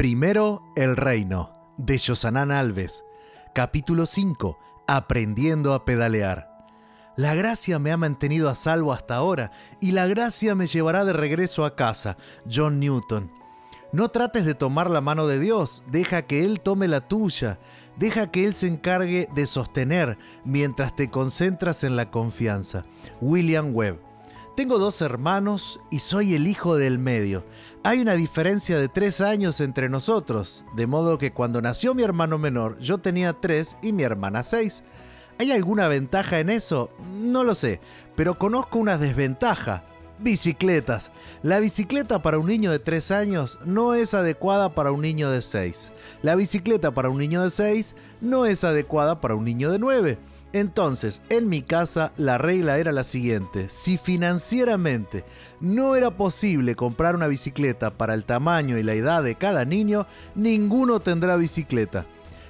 Primero, el reino, de Yosanán Alves. Capítulo 5. Aprendiendo a pedalear. La gracia me ha mantenido a salvo hasta ahora y la gracia me llevará de regreso a casa. John Newton. No trates de tomar la mano de Dios, deja que Él tome la tuya, deja que Él se encargue de sostener mientras te concentras en la confianza. William Webb. Tengo dos hermanos y soy el hijo del medio. Hay una diferencia de tres años entre nosotros, de modo que cuando nació mi hermano menor yo tenía tres y mi hermana seis. ¿Hay alguna ventaja en eso? No lo sé, pero conozco una desventaja. Bicicletas. La bicicleta para un niño de 3 años no es adecuada para un niño de 6. La bicicleta para un niño de 6 no es adecuada para un niño de 9. Entonces, en mi casa la regla era la siguiente, si financieramente no era posible comprar una bicicleta para el tamaño y la edad de cada niño, ninguno tendrá bicicleta.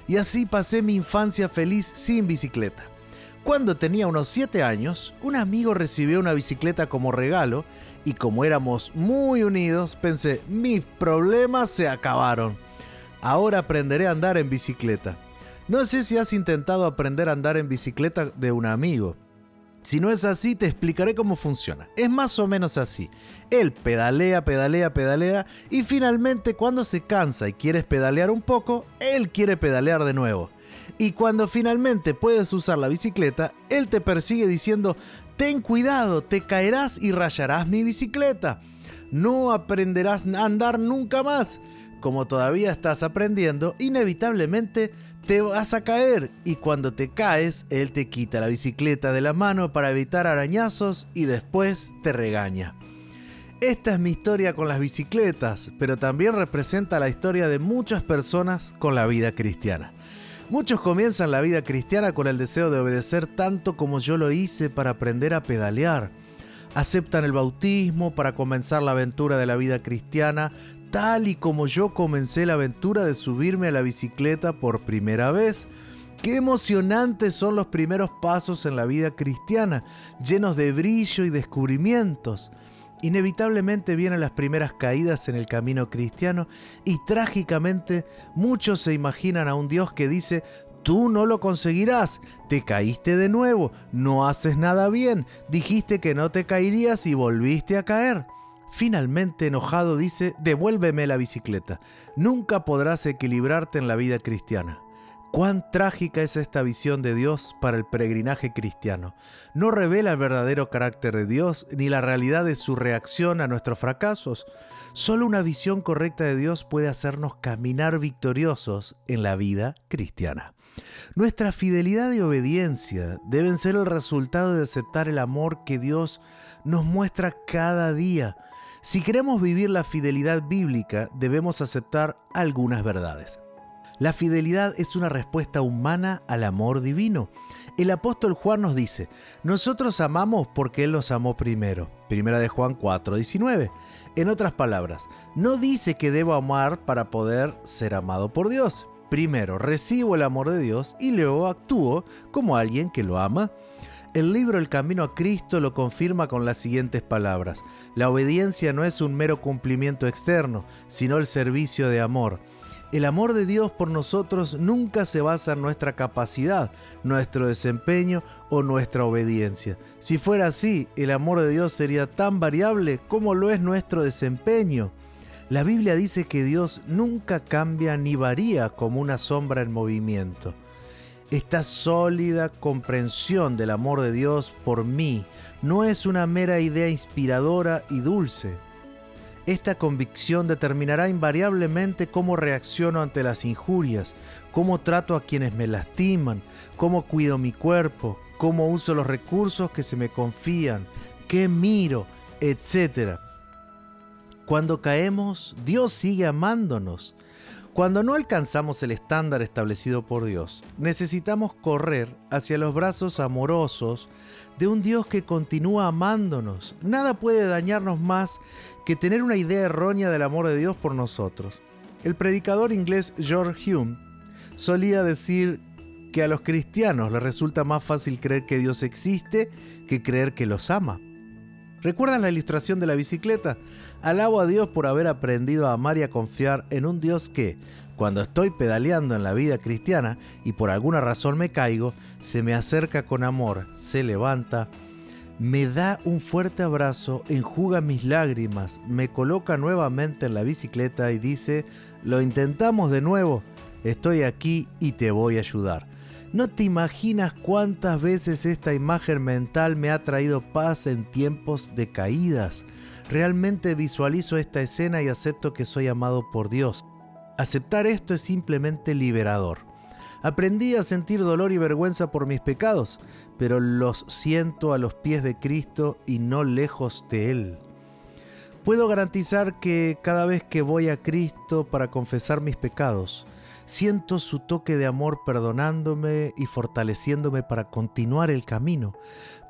Y así pasé mi infancia feliz sin bicicleta. Cuando tenía unos 7 años, un amigo recibió una bicicleta como regalo y como éramos muy unidos, pensé, mis problemas se acabaron. Ahora aprenderé a andar en bicicleta. No sé si has intentado aprender a andar en bicicleta de un amigo. Si no es así, te explicaré cómo funciona. Es más o menos así. Él pedalea, pedalea, pedalea y finalmente cuando se cansa y quieres pedalear un poco, él quiere pedalear de nuevo. Y cuando finalmente puedes usar la bicicleta, él te persigue diciendo, ten cuidado, te caerás y rayarás mi bicicleta. No aprenderás a andar nunca más. Como todavía estás aprendiendo, inevitablemente te vas a caer y cuando te caes, él te quita la bicicleta de la mano para evitar arañazos y después te regaña. Esta es mi historia con las bicicletas, pero también representa la historia de muchas personas con la vida cristiana. Muchos comienzan la vida cristiana con el deseo de obedecer tanto como yo lo hice para aprender a pedalear. Aceptan el bautismo para comenzar la aventura de la vida cristiana, tal y como yo comencé la aventura de subirme a la bicicleta por primera vez. Qué emocionantes son los primeros pasos en la vida cristiana, llenos de brillo y descubrimientos. Inevitablemente vienen las primeras caídas en el camino cristiano y trágicamente muchos se imaginan a un Dios que dice, tú no lo conseguirás, te caíste de nuevo, no haces nada bien, dijiste que no te caerías y volviste a caer. Finalmente enojado dice, devuélveme la bicicleta. Nunca podrás equilibrarte en la vida cristiana. Cuán trágica es esta visión de Dios para el peregrinaje cristiano. No revela el verdadero carácter de Dios ni la realidad de su reacción a nuestros fracasos. Solo una visión correcta de Dios puede hacernos caminar victoriosos en la vida cristiana. Nuestra fidelidad y obediencia deben ser el resultado de aceptar el amor que Dios nos muestra cada día si queremos vivir la fidelidad bíblica, debemos aceptar algunas verdades. La fidelidad es una respuesta humana al amor divino. El apóstol Juan nos dice, nosotros amamos porque Él nos amó primero. Primera de Juan 4, 19. En otras palabras, no dice que debo amar para poder ser amado por Dios. Primero recibo el amor de Dios y luego actúo como alguien que lo ama. El libro El Camino a Cristo lo confirma con las siguientes palabras. La obediencia no es un mero cumplimiento externo, sino el servicio de amor. El amor de Dios por nosotros nunca se basa en nuestra capacidad, nuestro desempeño o nuestra obediencia. Si fuera así, el amor de Dios sería tan variable como lo es nuestro desempeño. La Biblia dice que Dios nunca cambia ni varía como una sombra en movimiento. Esta sólida comprensión del amor de Dios por mí no es una mera idea inspiradora y dulce. Esta convicción determinará invariablemente cómo reacciono ante las injurias, cómo trato a quienes me lastiman, cómo cuido mi cuerpo, cómo uso los recursos que se me confían, qué miro, etc. Cuando caemos, Dios sigue amándonos. Cuando no alcanzamos el estándar establecido por Dios, necesitamos correr hacia los brazos amorosos de un Dios que continúa amándonos. Nada puede dañarnos más que tener una idea errónea del amor de Dios por nosotros. El predicador inglés George Hume solía decir que a los cristianos les resulta más fácil creer que Dios existe que creer que los ama. ¿Recuerdan la ilustración de la bicicleta? Alabo a Dios por haber aprendido a amar y a confiar en un Dios que, cuando estoy pedaleando en la vida cristiana y por alguna razón me caigo, se me acerca con amor, se levanta, me da un fuerte abrazo, enjuga mis lágrimas, me coloca nuevamente en la bicicleta y dice, lo intentamos de nuevo, estoy aquí y te voy a ayudar. No te imaginas cuántas veces esta imagen mental me ha traído paz en tiempos de caídas. Realmente visualizo esta escena y acepto que soy amado por Dios. Aceptar esto es simplemente liberador. Aprendí a sentir dolor y vergüenza por mis pecados, pero los siento a los pies de Cristo y no lejos de Él. Puedo garantizar que cada vez que voy a Cristo para confesar mis pecados, siento su toque de amor perdonándome y fortaleciéndome para continuar el camino.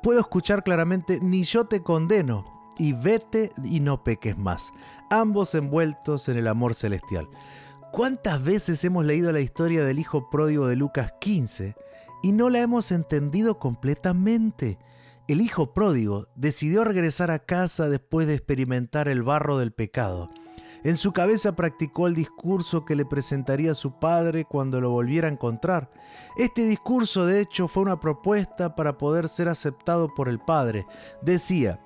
Puedo escuchar claramente, ni yo te condeno, y vete y no peques más, ambos envueltos en el amor celestial. ¿Cuántas veces hemos leído la historia del hijo pródigo de Lucas 15 y no la hemos entendido completamente? El hijo pródigo decidió regresar a casa después de experimentar el barro del pecado. En su cabeza practicó el discurso que le presentaría a su padre cuando lo volviera a encontrar. Este discurso de hecho fue una propuesta para poder ser aceptado por el padre. Decía,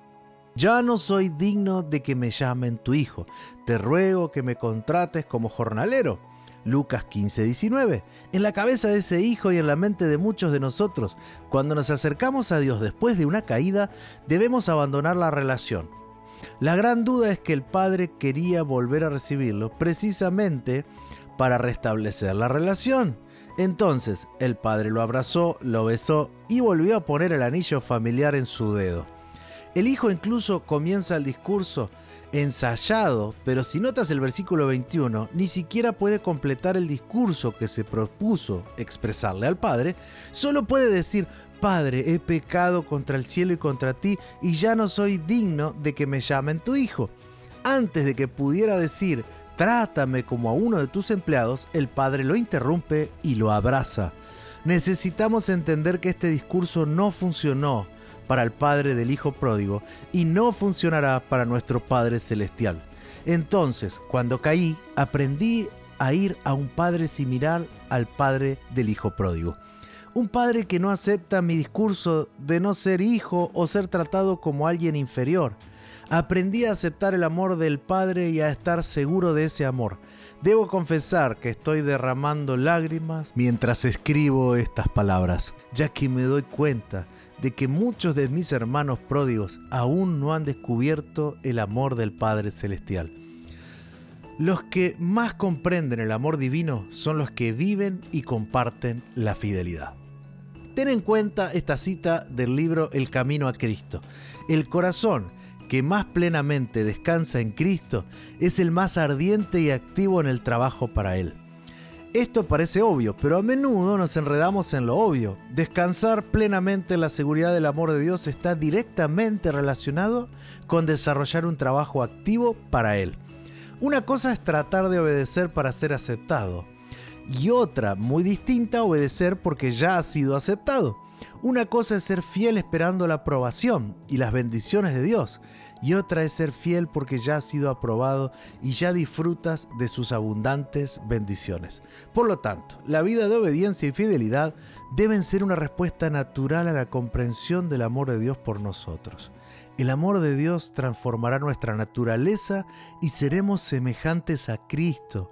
ya no soy digno de que me llamen tu hijo. Te ruego que me contrates como jornalero. Lucas 15, 19. En la cabeza de ese hijo y en la mente de muchos de nosotros, cuando nos acercamos a Dios después de una caída, debemos abandonar la relación. La gran duda es que el padre quería volver a recibirlo precisamente para restablecer la relación. Entonces el padre lo abrazó, lo besó y volvió a poner el anillo familiar en su dedo. El hijo incluso comienza el discurso ensayado, pero si notas el versículo 21, ni siquiera puede completar el discurso que se propuso expresarle al Padre, solo puede decir, Padre, he pecado contra el cielo y contra ti, y ya no soy digno de que me llamen tu hijo. Antes de que pudiera decir, trátame como a uno de tus empleados, el Padre lo interrumpe y lo abraza. Necesitamos entender que este discurso no funcionó para el Padre del Hijo pródigo y no funcionará para nuestro Padre celestial. Entonces, cuando caí, aprendí a ir a un Padre similar al Padre del Hijo pródigo. Un padre que no acepta mi discurso de no ser hijo o ser tratado como alguien inferior. Aprendí a aceptar el amor del Padre y a estar seguro de ese amor. Debo confesar que estoy derramando lágrimas mientras escribo estas palabras, ya que me doy cuenta de que muchos de mis hermanos pródigos aún no han descubierto el amor del Padre Celestial. Los que más comprenden el amor divino son los que viven y comparten la fidelidad. Ten en cuenta esta cita del libro El Camino a Cristo. El corazón que más plenamente descansa en Cristo es el más ardiente y activo en el trabajo para Él. Esto parece obvio, pero a menudo nos enredamos en lo obvio. Descansar plenamente en la seguridad del amor de Dios está directamente relacionado con desarrollar un trabajo activo para Él. Una cosa es tratar de obedecer para ser aceptado y otra, muy distinta, obedecer porque ya ha sido aceptado. Una cosa es ser fiel esperando la aprobación y las bendiciones de Dios y otra es ser fiel porque ya has sido aprobado y ya disfrutas de sus abundantes bendiciones. Por lo tanto, la vida de obediencia y fidelidad deben ser una respuesta natural a la comprensión del amor de Dios por nosotros. El amor de Dios transformará nuestra naturaleza y seremos semejantes a Cristo.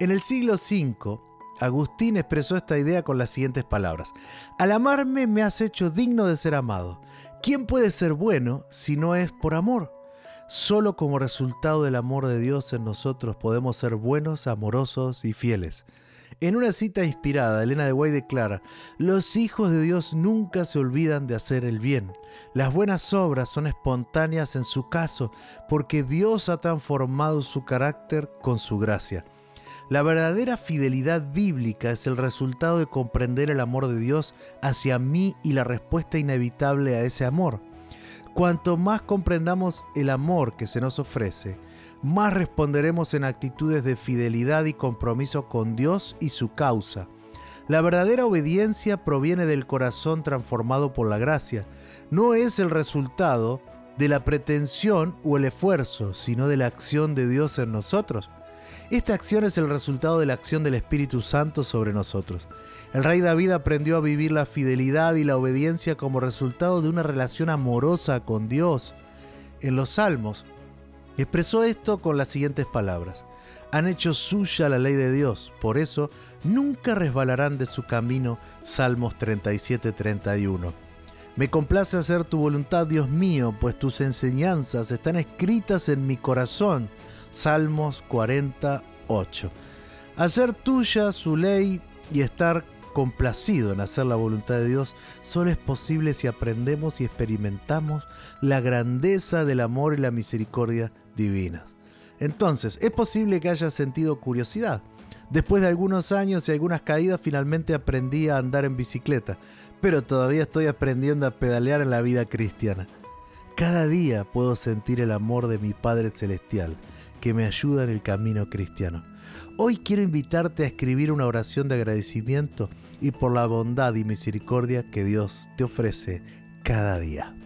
En el siglo V, Agustín expresó esta idea con las siguientes palabras. Al amarme me has hecho digno de ser amado. ¿Quién puede ser bueno si no es por amor? Solo como resultado del amor de Dios en nosotros podemos ser buenos, amorosos y fieles. En una cita inspirada, Elena de Guay declara, los hijos de Dios nunca se olvidan de hacer el bien. Las buenas obras son espontáneas en su caso, porque Dios ha transformado su carácter con su gracia. La verdadera fidelidad bíblica es el resultado de comprender el amor de Dios hacia mí y la respuesta inevitable a ese amor. Cuanto más comprendamos el amor que se nos ofrece, más responderemos en actitudes de fidelidad y compromiso con Dios y su causa. La verdadera obediencia proviene del corazón transformado por la gracia, no es el resultado de la pretensión o el esfuerzo, sino de la acción de Dios en nosotros. Esta acción es el resultado de la acción del Espíritu Santo sobre nosotros. El rey David aprendió a vivir la fidelidad y la obediencia como resultado de una relación amorosa con Dios. En los Salmos, expresó esto con las siguientes palabras. Han hecho suya la ley de Dios, por eso nunca resbalarán de su camino. Salmos 37-31. Me complace hacer tu voluntad, Dios mío, pues tus enseñanzas están escritas en mi corazón. Salmos 48. Hacer tuya su ley y estar complacido en hacer la voluntad de Dios solo es posible si aprendemos y experimentamos la grandeza del amor y la misericordia divinas. Entonces, es posible que haya sentido curiosidad. Después de algunos años y algunas caídas, finalmente aprendí a andar en bicicleta, pero todavía estoy aprendiendo a pedalear en la vida cristiana. Cada día puedo sentir el amor de mi Padre Celestial, que me ayuda en el camino cristiano. Hoy quiero invitarte a escribir una oración de agradecimiento y por la bondad y misericordia que Dios te ofrece cada día.